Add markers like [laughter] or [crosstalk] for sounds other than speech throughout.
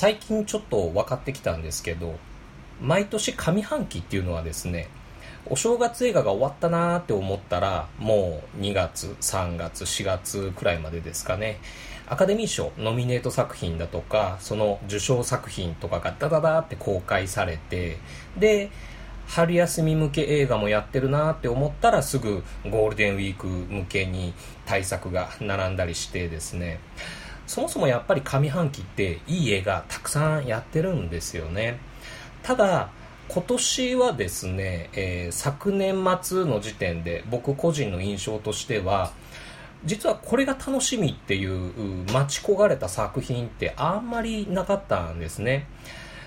最近ちょっと分かってきたんですけど毎年上半期っていうのはですねお正月映画が終わったなーって思ったらもう2月3月4月くらいまでですかねアカデミー賞ノミネート作品だとかその受賞作品とかがダダダって公開されてで春休み向け映画もやってるなって思ったらすぐゴールデンウィーク向けに対策が並んだりしてですねそもそもやっぱり上半期っていい映画たくさんやってるんですよねただ今年はですね、えー、昨年末の時点で僕個人の印象としては実はこれが楽しみっていう待ち焦がれた作品ってあんまりなかったんですね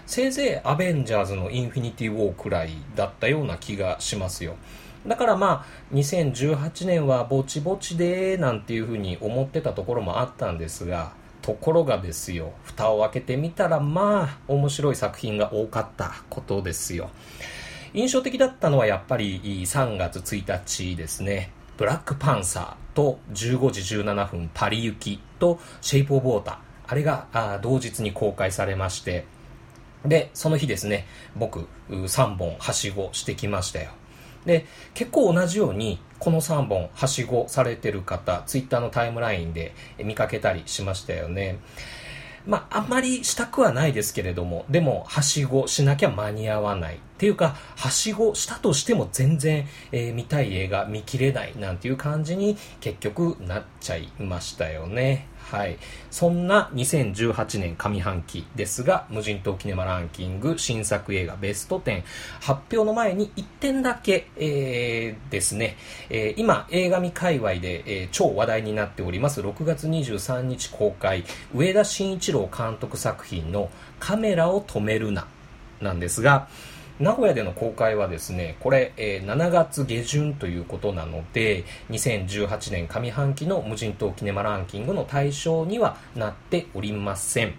せいぜいアベンジャーズのインフィニティ・ウォーくらいだったような気がしますよ。だからまあ、2018年はぼちぼちで、なんていうふうに思ってたところもあったんですが、ところがですよ、蓋を開けてみたら、まあ、面白い作品が多かったことですよ。印象的だったのはやっぱり3月1日ですね。ブラックパンサーと15時17分パリ行きとシェイプオブウォーター。あれが同日に公開されまして、で、その日ですね、僕、3本はしごしてきましたよ。で、結構同じように、この3本はしごされてる方、ツイッターのタイムラインで見かけたりしましたよね。まあ、あんまりしたくはないですけれども、でも、はしごしなきゃ間に合わない。っていうか、はしごしたとしても全然、えー、見たい映画見切れないなんていう感じに結局なっちゃいましたよね。はい。そんな2018年上半期ですが、無人島キネマランキング新作映画ベスト10発表の前に1点だけ、えー、ですね、えー、今映画見界隈で、えー、超話題になっております6月23日公開、上田慎一郎監督作品のカメラを止めるななんですが、名古屋での公開はですね、これ、えー、7月下旬ということなので、2018年上半期の無人島キネマランキングの対象にはなっておりません。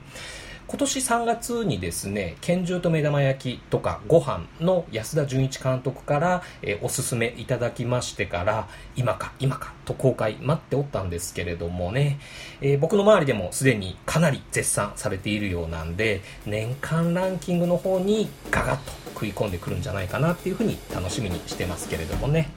今年3月にですね、拳銃と目玉焼きとかご飯の安田純一監督から、えー、おすすめいただきましてから、今か今かと公開待っておったんですけれどもね、えー、僕の周りでもすでにかなり絶賛されているようなんで、年間ランキングの方にガガッと食い込んでくるんじゃないかなっていうふうに楽しみにしてますけれどもね。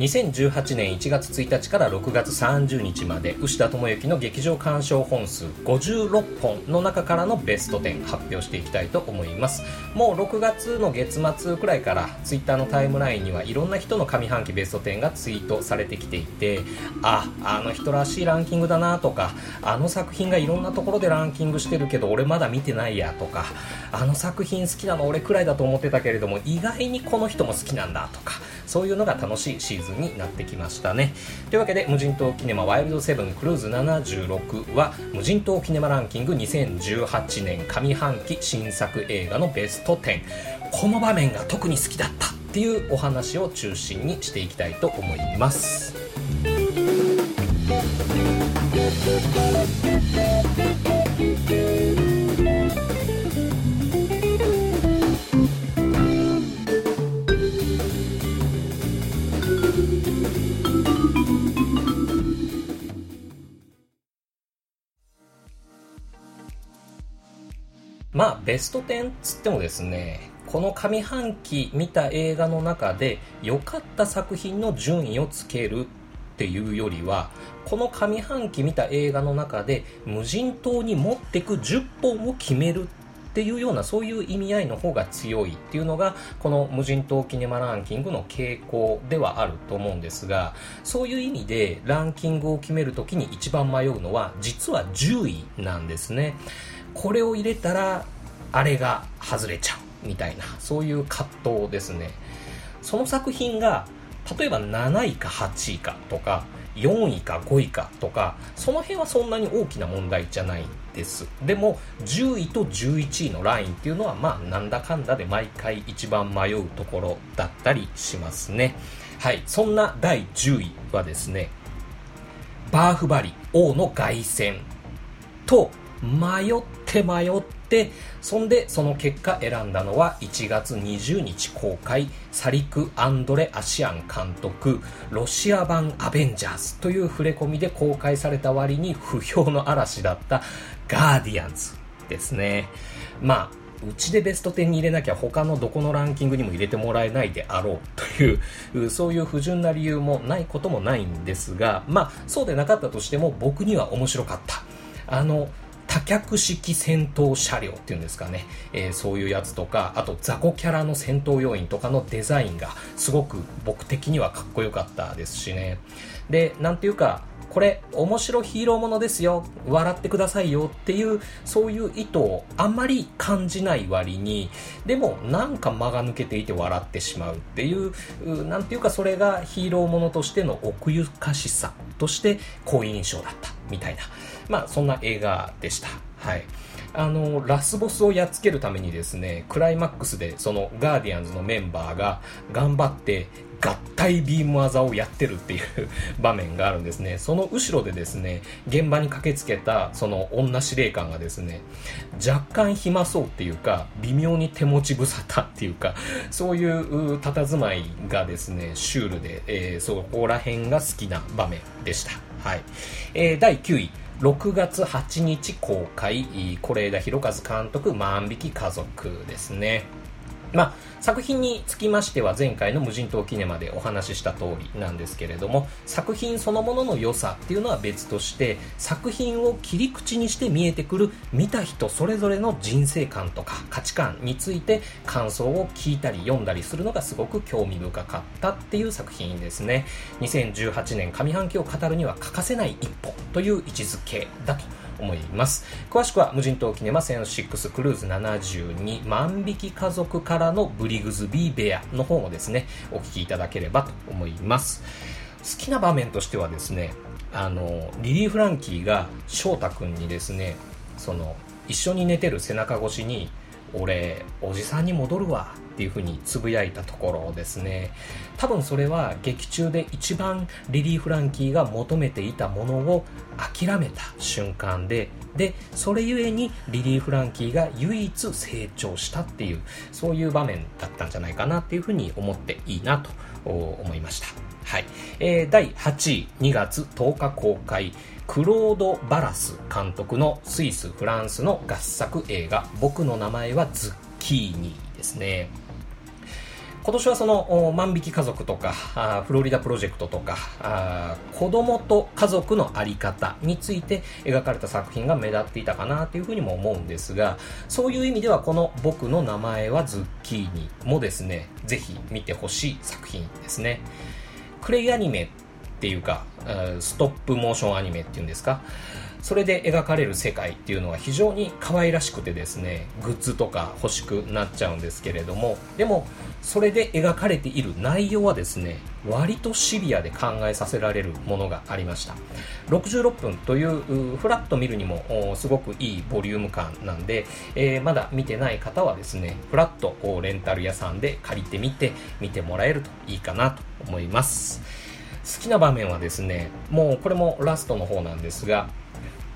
2018年1月1日から6月30日まで牛田智之の劇場鑑賞本数56本の中からのベスト10発表していきたいと思います。もう6月の月末くらいからツイッターのタイムラインにはいろんな人の上半期ベスト10がツイートされてきていてああの人らしいランキングだなとかあの作品がいろんなところでランキングしてるけど俺まだ見てないやとかあの作品好きなの俺くらいだと思ってたけれども意外にこの人も好きなんだとかそういうのが楽しいシーズンになってきましたね。というわけで無人島キネマワイルドセブンクルーズ76は無人島キネマランキング2018年上半期新作映画のベスト10この場面が特に好きだったっていうお話を中心にしていきたいと思います。まあ、ベスト10つってもですね、この上半期見た映画の中で良かった作品の順位をつけるっていうよりは、この上半期見た映画の中で無人島に持ってく10本を決めるっていうようなそういう意味合いの方が強いっていうのがこの無人島キネマランキングの傾向ではあると思うんですがそういう意味でランキングを決めるときに一番迷うのは実は10位なんですね。これを入れたらあれが外れちゃうみたいなそういう葛藤ですね。その作品が例えば7位か8位かとか4位か5位かとかその辺はそんなに大きな問題じゃないです。でも10位と11位のラインっていうのはまあなんだかんだで毎回一番迷うところだったりしますね。はいそんな第10位はですねバーフバリ王の凱旋と迷ってって迷ってそんでその結果選んだのは1月20日公開サリク・アンドレ・アシアン監督ロシア版アベンジャーズという触れ込みで公開された割に不評の嵐だったガーディアンズですね。まあうちでベスト10に入れなきゃ他のどこのランキングにも入れてもらえないであろうというそういう不純な理由もないこともないんですがまあそうでなかったとしても僕には面白かった。あの脚式戦闘車両っていうんですかね、えー、そういうやつとかあと雑魚キャラの戦闘要員とかのデザインがすごく僕的にはかっこよかったですしね。でなんていうかこれ面白ヒーローものですよ。笑ってくださいよっていうそういう意図をあんまり感じない割にでもなんか間が抜けていて笑ってしまうっていうなんていうかそれがヒーローものとしての奥ゆかしさとして好印象だったみたいな。まあそんな映画でしたはいあのラスボスをやっつけるためにですねクライマックスでそのガーディアンズのメンバーが頑張って合体ビーム技をやってるっていう [laughs] 場面があるんですね。その後ろでですね、現場に駆けつけたその女司令官がですね、若干暇そうっていうか、微妙に手持ち無沙汰っていうか、そういう佇まいがですね、シュールで、えー、そこら辺が好きな場面でした。はい。えー、第9位。6月8日公開、是枝裕和監督、万引き家族ですね。まあ、作品につきましては前回の無人島キネマでお話しした通りなんですけれども作品そのものの良さっていうのは別として作品を切り口にして見えてくる見た人それぞれの人生観とか価値観について感想を聞いたり読んだりするのがすごく興味深かったっていう作品ですね。2018年上半期を語るには欠かせない一歩という位置づけだと。思います。詳しくは無人島キネマセン6クルーズ72万匹家族からのブリグズビーベアの方もですね、お聞きいただければと思います。好きな場面としてはですね、あの、リリー・フランキーが翔太君にですね、その、一緒に寝てる背中越しに、俺、おじさんに戻るわっていうふうにつぶやいたところですね。多分それは劇中で一番リリー・フランキーが求めていたものを諦めた瞬間で、で、それゆえにリリー・フランキーが唯一成長したっていう、そういう場面だったんじゃないかなっていうふうに思っていいなと思いました。はい。えー、第8位、2月10日公開、クロード・バラス監督のスイス・フランスの合作映画、僕の名前はズッキーニですね。今年はその万引き家族とかフロリダプロジェクトとか子供と家族の在り方について描かれた作品が目立っていたかなというふうにも思うんですがそういう意味ではこの「僕の名前はズッキーニ」もですねぜひ見てほしい作品ですねクレイアニメっていうかストップモーションアニメっていうんですか？それで描かれる世界っていうのは非常に可愛らしくてですねグッズとか欲しくなっちゃうんですけれどもでもそれで描かれている内容はですね割とシビアで考えさせられるものがありました。66分というフラット見るにもすごくいいボリューム感なんで、えー、まだ見てない方はですねフラットレンタル屋さんで借りてみて見てもらえるといいかなと思います。好きな場面はですねもうこれもラストの方なんですが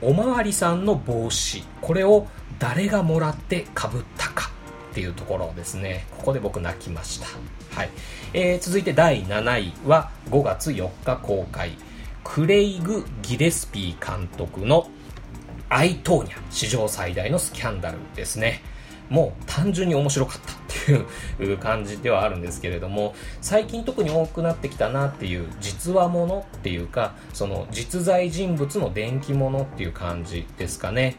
おまわりさんの帽子これを誰がもらってかぶったかっていうところですね。ここで僕泣きました、はい。えー、続いて第7位は5月4日公開クレイグ・ギレスピー監督のアイトーニャ史上最大のスキャンダルですね。もう単純に面白かったっていう感じではあるんですけれども最近特に多くなってきたなっていう実話ものっていうかその実在人物の電気ものっていう感じですかね。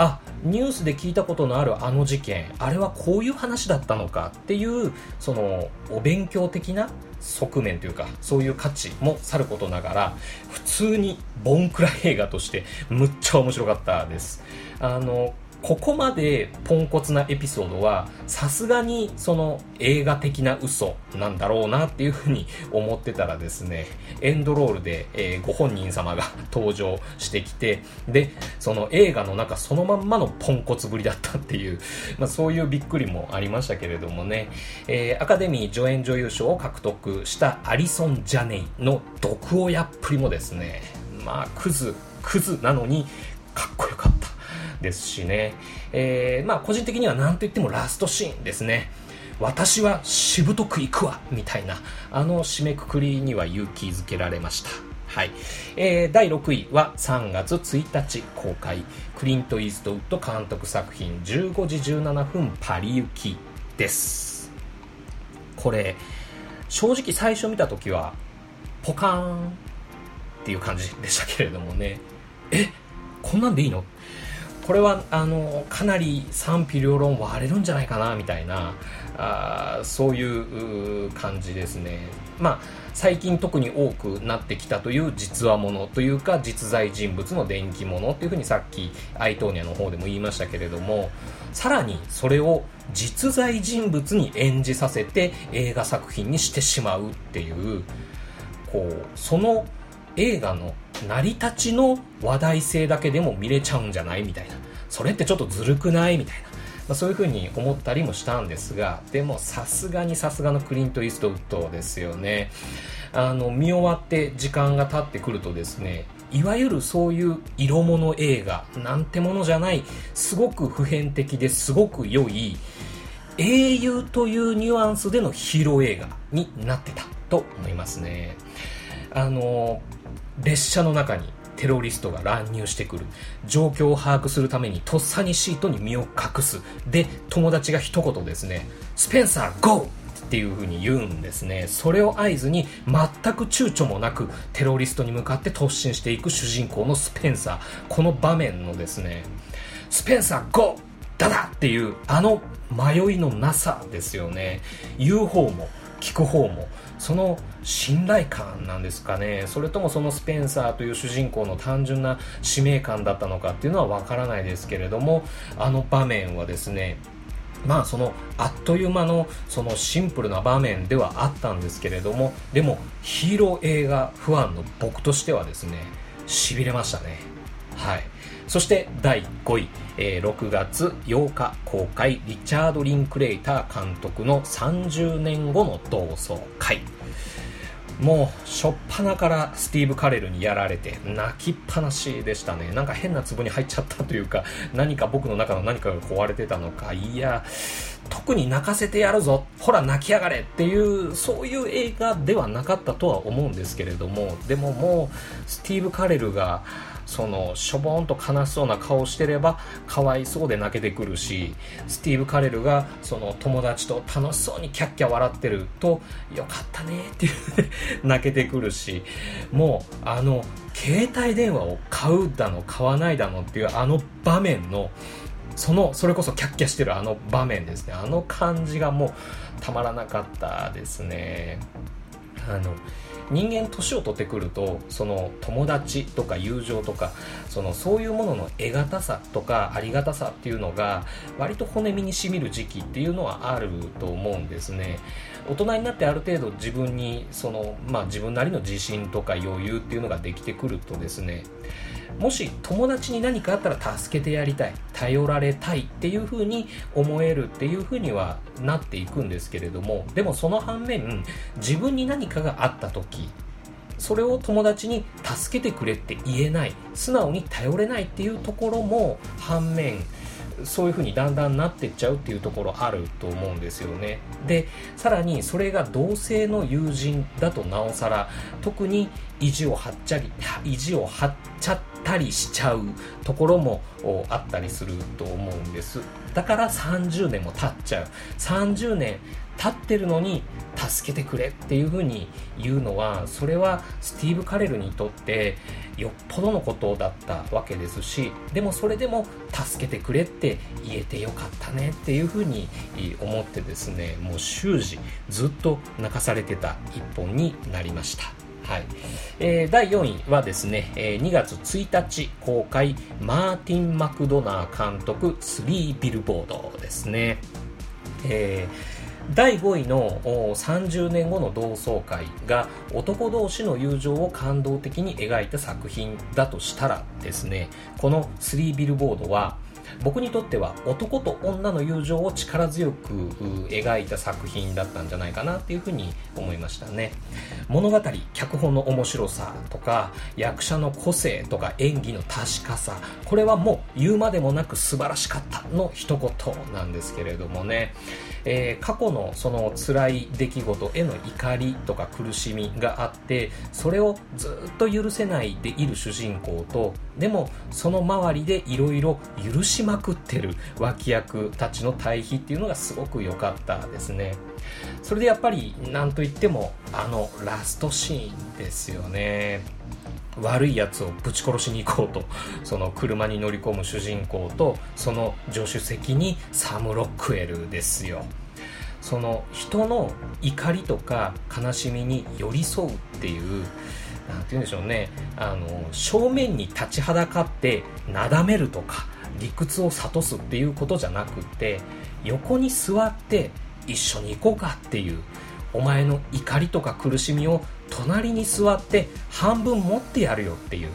あニュースで聞いたことのあるあの事件あれはこういう話だったのかっていうそのお勉強的な側面というかそういう価値もさることながら普通にボンクラ映画としてむっちゃ面白かったです。あのここまでポンコツなエピソードはさすがにその映画的な嘘なんだろうなっていうふうに思ってたらですねエンドロールで、えー、ご本人様が登場してきてでその映画の中そのまんまのポンコツぶりだったっていう、まあ、そういうびっくりもありましたけれどもね、えー、アカデミー助演女優賞を獲得したアリソン・ジャネイの毒親っぷりもですねまあクズクズなのにかっこよかった。ですしね、えー、まあ個人的には何と言ってもラストシーンですね私はしぶとく行くわみたいなあの締めくくりには勇気づけられましたはい。えー、第6位は3月1日公開。クリント・イーストウッド監督作品15時17分パリ行きです。これ、正直最初見た時は、ポカーンっていう感じでしたけれどもね。えこんなんでいいの？これはあのかなり賛否両論割れるんじゃないかなみたいなあそういう感じですね。まあ最近特に多くなってきたという実話ものというか実在人物の電気ものっていうふうにさっきアイトーニャの方でも言いましたけれどもさらにそれを実在人物に演じさせて映画作品にしてしまうっていうこうその映画の成り立ちの話題性だけでも見れちゃうんじゃないみたいなそれってちょっとずるくないみたいなまあ、そういうふうに思ったりもしたんですが、でもさすがにさすがのクリント・イーストウッドですよね。あの、見終わって時間が経ってくるとですね、いわゆるそういう色物映画なんてものじゃない、すごく普遍的ですごく良い、英雄というニュアンスでのヒーロー映画になってたと思いますね。あの、列車の中にテロリストが乱入してくる。状況を把握するためにとっさにシートに身を隠す。で、友達が一言ですね、スペンサー、ゴーっていう風に言うんですね。それを合図に全く躊躇もなくテロリストに向かって突進していく主人公のスペンサー。この場面のですね、スペンサー、ゴーダダっていうあの迷いのなさですよね。言う方も聞く方もその信頼感なんですかね。それともそのスペンサーという主人公の単純な使命感だったのかっていうのはわからないですけれどもあの場面はですねまあそのあっという間のそのシンプルな場面ではあったんですけれどもでもヒーロー映画ファンの僕としてはですね痺れましたね。はい。そして第5位、えー、6月8日公開リチャード・リンクレイター監督の30年後の同窓会。もう、しょっぱなからスティーブ・カレルにやられて、泣きっぱなしでしたね。なんか変な壺に入っちゃったというか、何か僕の中の何かが壊れてたのか、いや、特に泣かせてやるぞ、ほら泣きやがれっていう、そういう映画ではなかったとは思うんですけれども、でももう、スティーブ・カレルが、そのしょぼんと悲しそうな顔してればかわいそうで泣けてくるしスティーブ・カレルがその友達と楽しそうにキャッキャ笑ってるとよかったねっていう泣けてくるしもうあの携帯電話を買うだの買わないだのっていうあの場面のそのそれこそキャッキャしてるあの場面ですね。あの感じがもうたまらなかったですね。あの人間年を取ってくるとその友達とか友情とかそのそういうものの得難さとかありがたさっていうのが割と骨身にしみる時期っていうのはあると思うんですね。大人になってある程度自分にその、まあ、自分なりの自信とか余裕っていうのができてくるとですねもし友達に何かあったら助けてやりたい頼られたいっていう風に思えるっていう風にはなっていくんですけれどもでもその反面自分に何かがあった時それを友達に助けてくれって言えない素直に頼れないっていうところも反面そういう風にだんだんなってっちゃうっていうところあると思うんですよね。でさらにそれが同性の友人だとなおさら特に意地を張っちゃり意地を張っちゃったりしちゃうところもあったりすると思うんですだから30年も経っちゃう30年経ってるのに助けてくれっていう風に言うのはそれはスティーブ・カレルにとってよっぽどのことだったわけですしでもそれでも助けてくれって言えてよかったねっていう風に思ってですねもう終始ずっと泣かされてた一本になりました。はいえー、第4位はですね、えー、2月1日公開、マーティン・マクドナー監督、3ビルボードですね。えー第5位の30年後の同窓会が男同士の友情を感動的に描いた作品だとしたらですねこの3ビルボードは僕にとっては男と女の友情を力強く描いた作品だったんじゃないかなっていうふうに思いましたね。物語脚本の面白さとか役者の個性とか演技の確かさこれはもう言うまでもなく素晴らしかったの一言なんですけれどもね、えー、過去のその辛い出来事への怒りとか苦しみがあってそれをずっと許せないでいる主人公とでもその周りでいろいろ許しまくってる脇役たちの対比っていうのがすごく良かったですね。それでやっぱり何といってもあのラストシーンですよね。悪いやつをぶち殺しに行こうと [laughs] その車に乗り込む主人公とその助手席にサム・ロックエルですよ。その人の怒りとか悲しみに寄り添うっていう何て言うんでしょうね。あの正面に立ちはだかってなだめるとか理屈を諭すっていうことじゃなくって横に座って一緒に行こうかっていうお前の怒りとか苦しみを隣に座って半分持ってやるよっていう。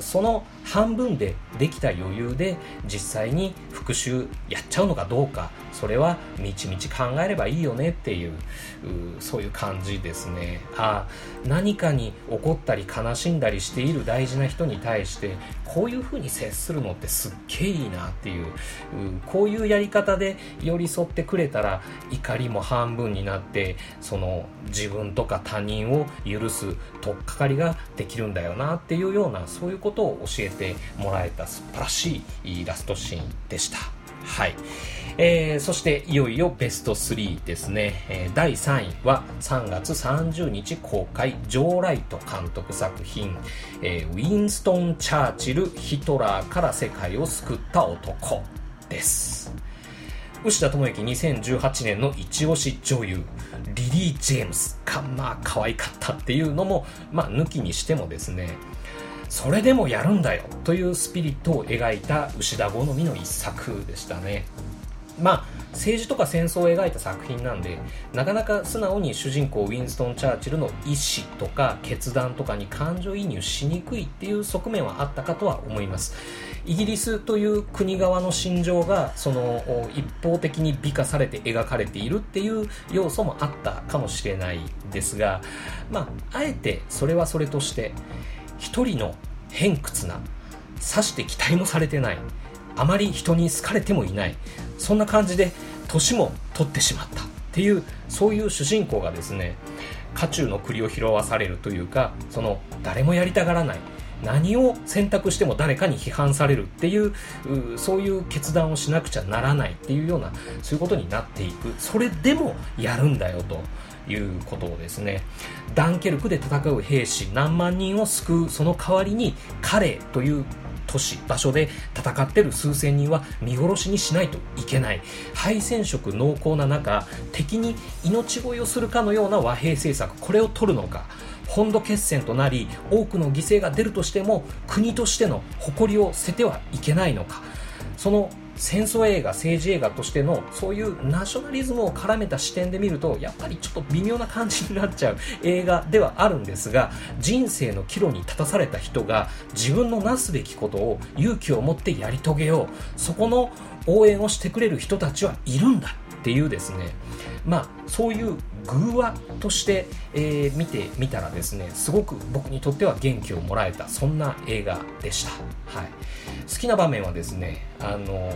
その半分でできた余裕で実際に復讐やっちゃうのかどうかそれはみちみち考えればいいよねっていうそういう感じですね。あ何かに怒ったり悲しんだりしている大事な人に対してこういうふうに接するのってすっげえいいなっていうこういうやり方で寄り添ってくれたら怒りも半分になってその自分とか他人を許す取っかかりができるんだよなっていうようなそういうことを教えてもらえた素晴らしいラストシーンでした。はい。えー、そしていよいよベスト3ですね、えー、第3位は3月30日公開ジョー・ライト監督作品、えー、ウィンストン・チャーチルヒトラーから世界を救った男です牛田智之2018年の一押し女優リリー・ジェームスがまあ可愛かったっていうのもまあ抜きにしてもですねそれでもやるんだよというスピリットを描いた牛田好みの一作でしたね。まあ政治とか戦争を描いた作品なんでなかなか素直に主人公ウィンストン・チャーチルの意思とか決断とかに感情移入しにくいっていう側面はあったかとは思います。イギリスという国側の心情がその一方的に美化されて描かれているっていう要素もあったかもしれないですがまああえてそれはそれとして一人の偏屈なさして期待もされてないあまり人に好かれてもいないそんな感じで年も取ってしまったっていうそういう主人公がですね渦中の栗を拾わされるというかその誰もやりたがらない何を選択しても誰かに批判されるっていうそういう決断をしなくちゃならないっていうようなそういうことになっていく。それでもやるんだよと。いうことをですねダンケルクで戦う兵士何万人を救うその代わりに彼という都市場所で戦ってる数千人は見殺しにしないといけない。敗戦色濃厚な中敵に命乞いをするかのような和平政策これを取るのか本土決戦となり多くの犠牲が出るとしても国としての誇りを捨ててはいけないのか。その戦争映画政治映画としてのそういうナショナリズムを絡めた視点で見るとやっぱりちょっと微妙な感じになっちゃう映画ではあるんですが人生の岐路に立たされた人が自分のなすべきことを勇気を持ってやり遂げよう。そこの応援をしてくれる人たちはいるんだっていうですね。まあそういう偶話として、えー、見てみたらですねすごく僕にとっては元気をもらえたそんな映画でした、はい、好きな場面はですねあの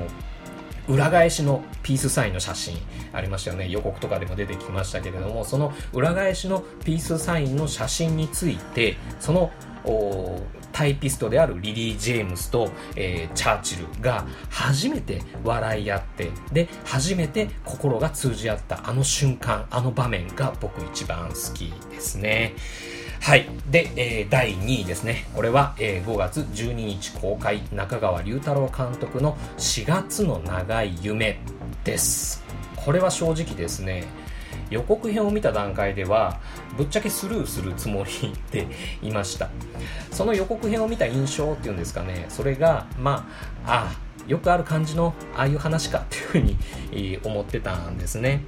裏返しのピースサインの写真ありましたよね。予告とかでも出てきましたけれどもその裏返しのピースサインの写真についてそのタイピストであるリリー・ジェームスと、えー、チャーチルが初めて笑い合ってで初めて心が通じ合ったあの瞬間あの場面が僕一番好きですねはい。で、えー、第2位ですね。これは、えー、5月12日公開、中川龍太郎監督の4月の長い夢です。これは正直ですね、予告編を見た段階ではぶっちゃけスルーするつもりでいました。その予告編を見た印象っていうんですかねそれがまああよくある感じのああいう話かっていうふうに思ってたんですね。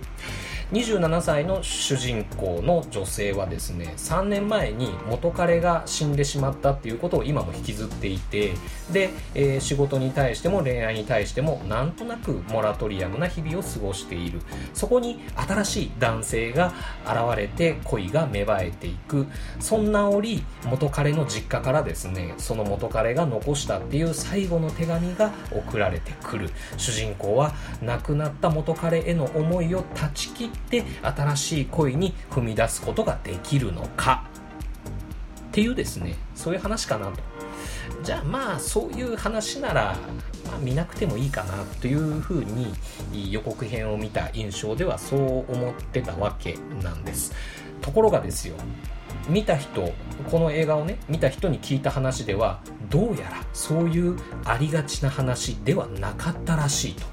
27歳の主人公の女性はですね3年前に元彼が死んでしまったっていうことを今も引きずっていてで、えー、仕事に対しても恋愛に対してもなんとなくモラトリアムな日々を過ごしている。そこに新しい男性が現れて恋が芽生えていく。そんな折元彼の実家からですねその元彼が残したっていう最後の手紙が送られてくる。主人公は亡くなった元彼への思いを断ち切って新しい恋に踏み出すことができるのか。っていうですねそういう話かなと。じゃあまあそういう話なら、まあ、見なくてもいいかなというふうに予告編を見た印象ではそう思ってたわけなんです。ところがですよ見た人この映画をね見た人に聞いた話ではどうやらそういうありがちな話ではなかったらしいと。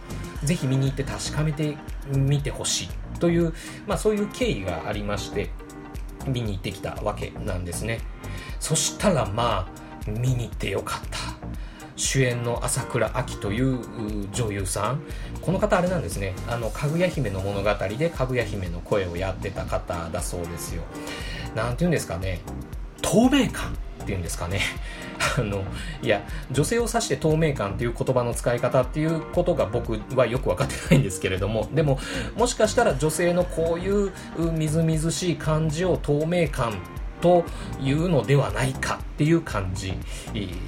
ぜひ見に行って確かめてみてほしい。という、まあ、そういう経緯がありまして見に行ってきたわけなんですね。そしたらまあ見に行ってよかった。主演の朝倉亜希という女優さん。この方あれなんですね。あのかぐや姫の物語でかぐや姫の声をやってた方だそうですよ。なんて言うんですかね。透明感っていうんですかね。あのいや女性を指して透明感っていう言葉の使い方っていうことが僕はよく分かってないんですけれども [laughs] でももしかしたら女性のこういうみずみずしい感じを透明感というのではないかっていう感じ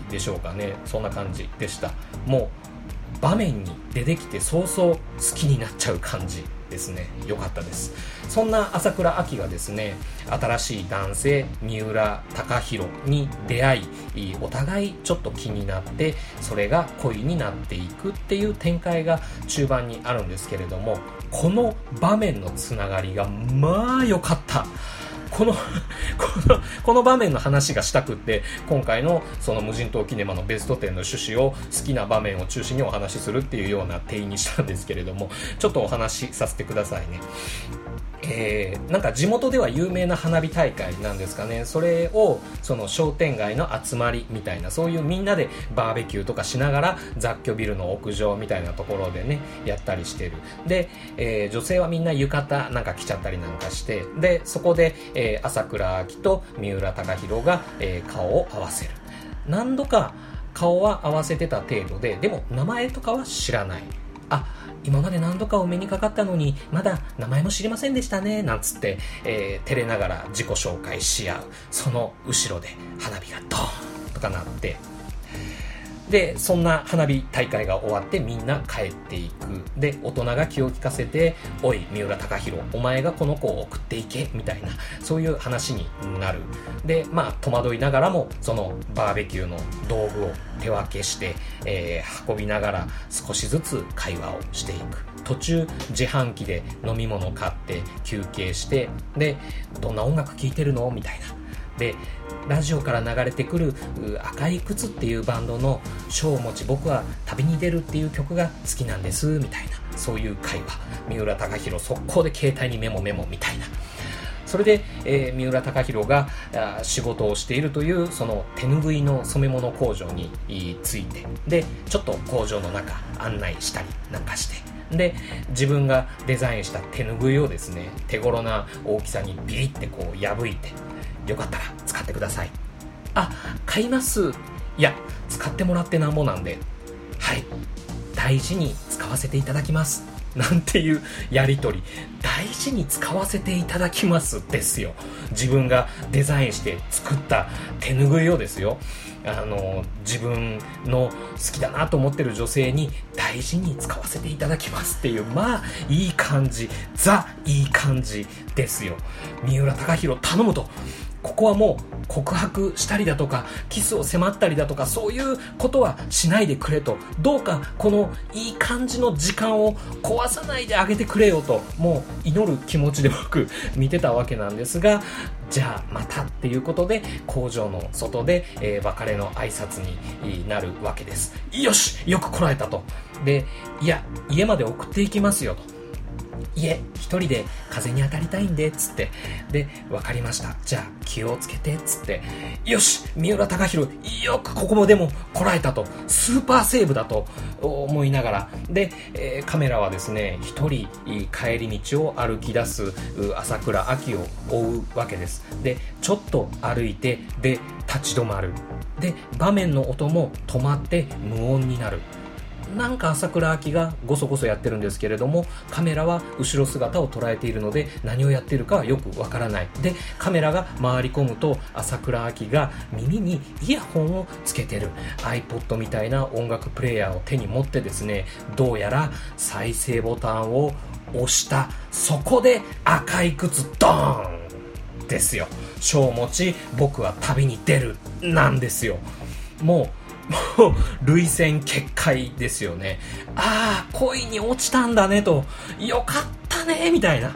でしょうかね。そんな感じでした。もう場面に出てきて早々好きになっちゃう感じ。ですね。良かったです。そんな朝倉亜希がですね新しい男性三浦貴大に出会いお互いちょっと気になってそれが恋になっていくっていう展開が中盤にあるんですけれどもこの場面のつながりがまあ良かった。この [laughs] この、この場面の話がしたくって、今回のその無人島キネマのベスト10の趣旨を好きな場面を中心にお話しするっていうような定義にしたんですけれども、ちょっとお話しさせてくださいね。えー、なんか地元では有名な花火大会なんですかね。それをその商店街の集まりみたいなそういうみんなでバーベキューとかしながら雑居ビルの屋上みたいなところでねやったりしてる。で、えー、女性はみんな浴衣なんか着ちゃったりなんかしてでそこで、えー、朝倉明と三浦貴大が、えー、顔を合わせる。何度か顔は合わせてた程度ででも名前とかは知らない。あ今まで何度かお目にかかったのにまだ名前も知りませんでしたねなんつって、えー、照れながら自己紹介し合うその後ろで花火がドーンとかなってでそんな花火大会が終わってみんな帰っていく。で大人が気を利かせて「おい三浦貴大お前がこの子を送っていけ」みたいなそういう話になる。でまあ戸惑いながらもそのバーベキューの道具を手分けして、えー、運びながら少しずつ会話をしていく。途中自販機で飲み物買って休憩してでどんな音楽聴いてるの？みたいな。でラジオから流れてくる「赤い靴」っていうバンドの「章を持ち僕は旅に出る」っていう曲が好きなんですみたいなそういう会話。三浦貴大速攻で携帯にメモメモみたいな。それで、えー、三浦貴大が仕事をしているというその手ぬぐいの染め物工場について。でちょっと工場の中案内したりなんかして。で自分がデザインした手ぬぐいをですね手頃な大きさにビリってこう破いてよかったら使ってください。あ買います。いや使ってもらってなんぼなんで。はい。大事に使わせていただきます。なんていうやり取り。大事に使わせていただきますですよ。自分がデザインして作った手ぬぐいをですよ。あの自分の好きだなと思ってる女性に大事に使わせていただきますっていうまあいい感じ。ザいい感じですよ。三浦貴大頼むと。ここはもう告白したりだとかキスを迫ったりだとかそういうことはしないでくれとどうかこのいい感じの時間を壊さないであげてくれよともう祈る気持ちで僕見てたわけなんですがじゃあまたっていうことで工場の外で、えー、別れの挨拶になるわけです。よし！よくこらえたとでいや家まで送っていきますよと。家一人で風に当たりたいんでっつって。で分かりました。じゃあ気をつけてっつって。よし三浦貴大よくここもでもこらえたと。スーパーセーブだと思いながら。で、えー、カメラはですね一人帰り道を歩き出す朝倉秋を追うわけです。でちょっと歩いてで立ち止まる。で場面の音も止まって無音になる。なんか朝倉明がごそごそやってるんですけれどもカメラは後ろ姿を捉えているので何をやってるかはよくわからない。でカメラが回り込むと朝倉明が耳にイヤホンをつけてる。iPod みたいな音楽プレーヤーを手に持ってですねどうやら再生ボタンを押した。そこで赤い靴ドーンですよ。小持ち僕は旅に出る。なんですよ。もうもう、涙腺決壊ですよね。ああ、恋に落ちたんだねと、よかったね、みたいな。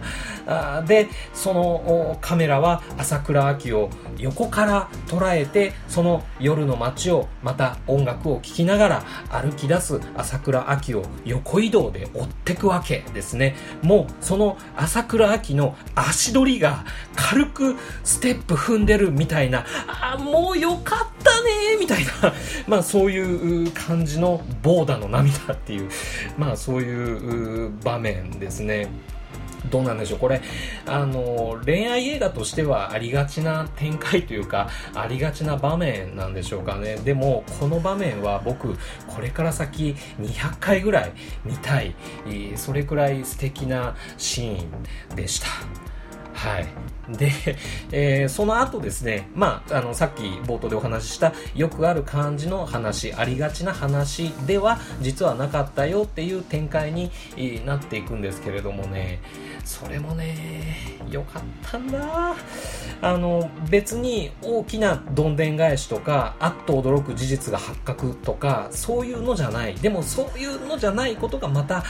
で、そのカメラは朝倉秋を横から捉えて、その夜の街をまた音楽を聴きながら歩き出す朝倉秋を横移動で追っていくわけですね。もう、その朝倉秋の足取りが軽くステップ踏んでるみたいな、あもうよかったねみたいな、まあそういう感じのボーダの涙っていう、まあそういう場面ですね。どうなんでしょうこれ、あの、恋愛映画としてはありがちな展開というか、ありがちな場面なんでしょうかね。でも、この場面は僕、これから先200回ぐらい見たい、それくらい素敵なシーンでした。はい。で、えー、その後ですね、まあ、あの、さっき冒頭でお話ししたよくある感じの話、ありがちな話では実はなかったよっていう展開になっていくんですけれどもね、それもね、良かったんだ。あの、別に大きなどんでん返しとか、あっと驚く事実が発覚とか、そういうのじゃない。でもそういうのじゃないことがまた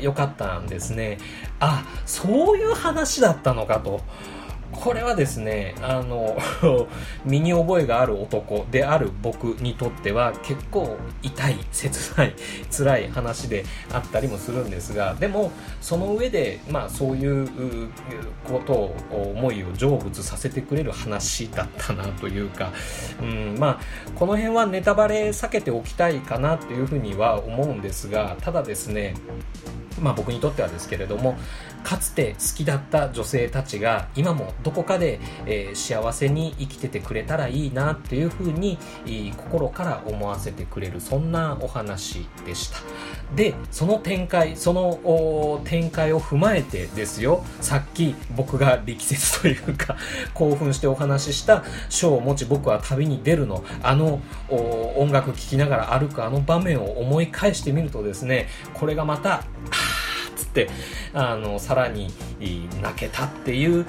良かったんですね。あ、そういう話だったのかと。これはですね、あの、[laughs] 身に覚えがある男である僕にとっては結構痛い、切ない、[laughs] 辛い話であったりもするんですが、でも、その上で、まあそういうことを、思いを成仏させてくれる話だったなというか、うん、まあ、この辺はネタバレ避けておきたいかなというふうには思うんですが、ただですね、まあ僕にとってはですけれども、かつて好きだった女性たちが今もどこかで、えー、幸せに生きててくれたらいいなっていうふうに、心から思わせてくれるそんなお話でした。でその展開その展開を踏まえてですよ。さっき僕が力説というか興奮してお話しした書を持ち僕は旅に出るの。あの音楽聴きながら歩くあの場面を思い返してみるとですねこれがまたって、あの、さらに泣けたっていう、う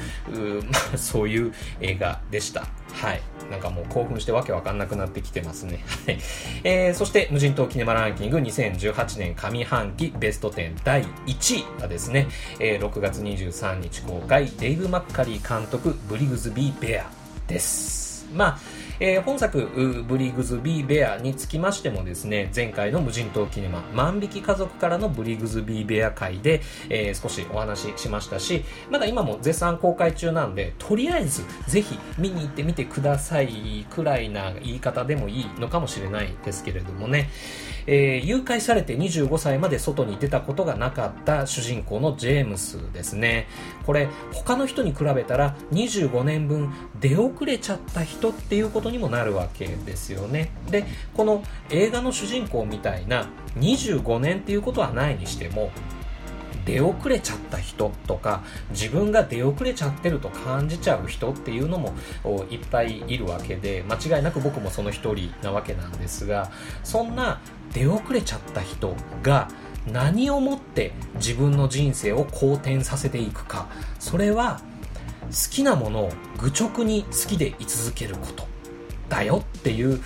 まあ、そういう映画でした。はい。なんかもう興奮してわけわかんなくなってきてますね。はい。えー、そして無人島キネマランキング2018年上半期ベスト10第1位がですね、えー、6月23日公開デイブ・マッカリー監督ブリグズビー・ベアです。まあえー、本作、ブリグズビー・ベアにつきましてもですね、前回の無人島キネマ、万引き家族からのブリグズビー・ベア会で、えー、少しお話ししましたし、まだ今も絶賛公開中なんで、とりあえずぜひ見に行ってみてくださいくらいな言い方でもいいのかもしれないですけれどもね、えー、誘拐されて25歳まで外に出たことがなかった主人公のジェームスですね。これ、他の人に比べたら25年分出遅れちゃった人っていうことにもなるわけですよね。で、この映画の主人公みたいな25年っていうことはないにしても、出遅れちゃった人とか自分が出遅れちゃってると感じちゃう人っていうのもいっぱいいるわけで間違いなく僕もその一人なわけなんですがそんな出遅れちゃった人が何をもって自分の人生を好転させていくかそれは好きなものを愚直に好きでい続けること。だよっていう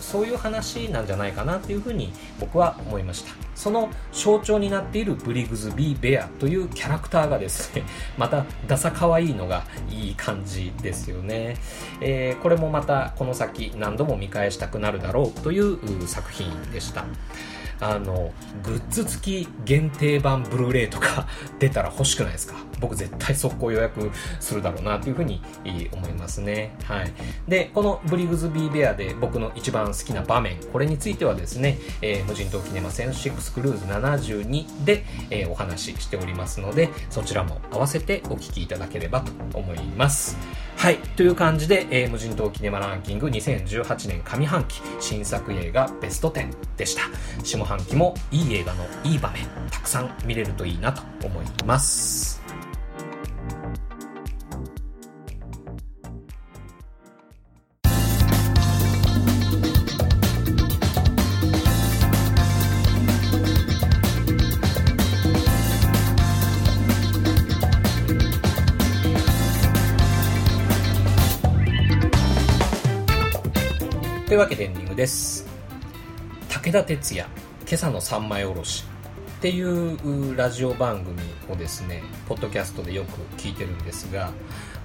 そういう話なんじゃないかなっていうふうに僕は思いました。その象徴になっているブリグズビー・ベアというキャラクターがですね [laughs] またダサ可愛いのがいい感じですよね、えー、これもまたこの先何度も見返したくなるだろうという作品でした。あのグッズ付き限定版ブルーレイとか出たら欲しくないですか？僕絶対速攻予約するだろうなというふうに思いますねはいでこのブリグズビーベアで僕の一番好きな場面これについてはですね、えー、無人島キネマ戦6クルーズ72で、えー、お話ししておりますのでそちらも合わせてお聞きいただければと思いますはい。という感じで、えー、無人島キネマランキング2018年上半期新作映画ベスト10でした。下半期もいい映画のいい場面、たくさん見れるといいなと思います。いうわけでエンディングです。武田鉄矢今朝の三枚おろし。っていうラジオ番組をですねポッドキャストでよく聞いてるんですが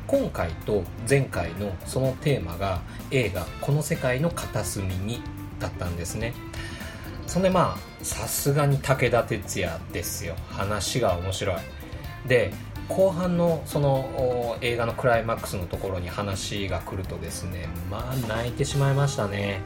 今回と前回のそのテーマが映画「この世界の片隅に」だったんですね。そんでまあさすがに武田鉄矢ですよ。話が面白い。で後半のその映画のクライマックスのところに話が来るとですねまあ泣いてしまいましたね。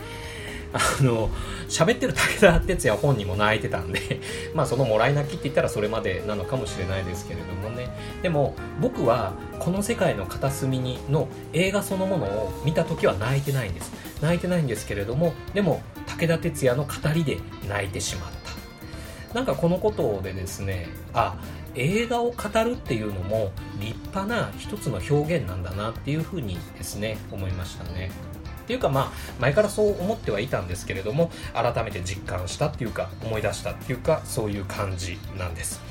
あの喋ってる武田鉄矢本人も泣いてたんで [laughs] まあそのもらい泣きって言ったらそれまでなのかもしれないですけれどもね。でも僕はこの世界の片隅にの映画そのものを見た時は泣いてないんです。泣いてないんですけれどもでも武田鉄矢の語りで泣いてしまった。なんかこのことでですねあ映画を語るっていうのも立派な一つの表現なんだなっていうふうにですね思いましたね。っていうかまあ前からそう思ってはいたんですけれども改めて実感したっていうか思い出したっていうかそういう感じなんです。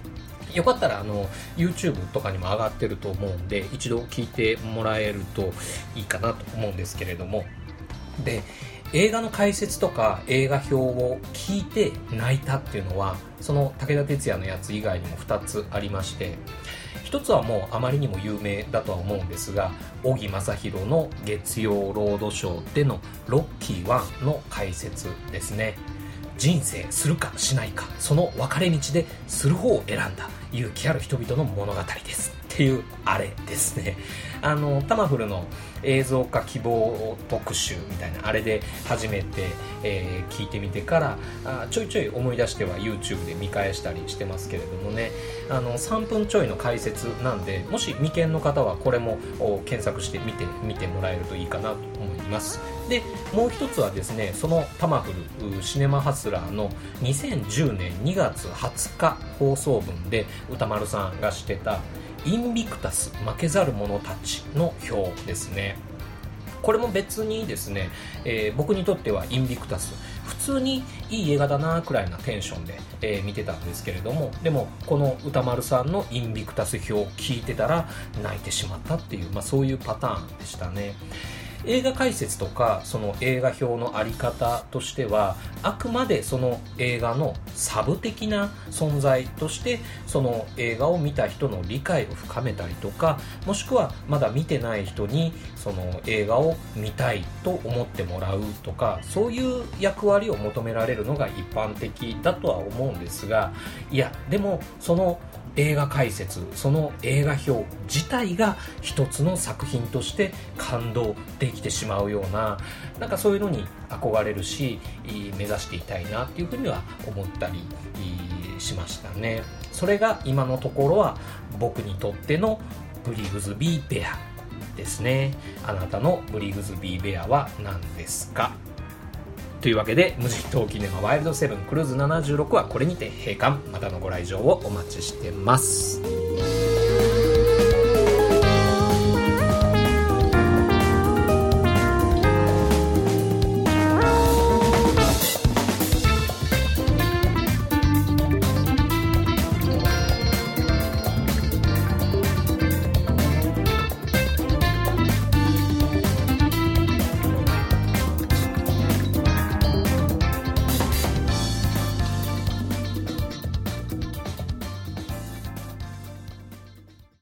よかったらあの YouTube とかにも上がってると思うんで一度聞いてもらえるといいかなと思うんですけれども。で映画の解説とか映画表を聞いて泣いたっていうのはその武田鉄矢のやつ以外にも2つありまして1つはもうあまりにも有名だとは思うんですが小木正弘の月曜ロードショーでのロッキー1の解説ですね。人生するかしないかその分かれ道でする方を選んだ勇気ある人々の物語です。っていうあれですね。あのタマフルの映像化希望特集みたいなあれで初めて、えー、聞いてみてからあちょいちょい思い出しては YouTube で見返したりしてますけれどもね。あの3分ちょいの解説なんでもし未見の方はこれも検索して見てみてもらえるといいかなと思います。でもう一つはですねそのタマフルシネマハスラーの2010年2月20日放送分で歌丸さんがしてたインビクタス負けざる者たちの表ですね。これも別にですね、えー、僕にとってはインビクタス。普通にいい映画だなくらいなテンションで、えー、見てたんですけれどもでもこの歌丸さんのインビクタス表を聞いてたら泣いてしまったっていう、まあ、そういうパターンでしたね。映画解説とかその映画表のあり方としてはあくまでその映画のサブ的な存在としてその映画を見た人の理解を深めたりとかもしくはまだ見てない人にその映画を見たいと思ってもらうとかそういう役割を求められるのが一般的だとは思うんですがいやでもその映画解説その映画表自体が一つの作品として感動できてしまうようななんかそういうのに憧れるし目指していたいなっていうふうには思ったりしましたね。それが今のところは僕にとってのブリグズビーベア。ですね。あなたのブリグズビーベアは何ですか？というわけで無人島記念はワイルドセブンクルーズ76はこれにて閉館。またのご来場をお待ちしてます。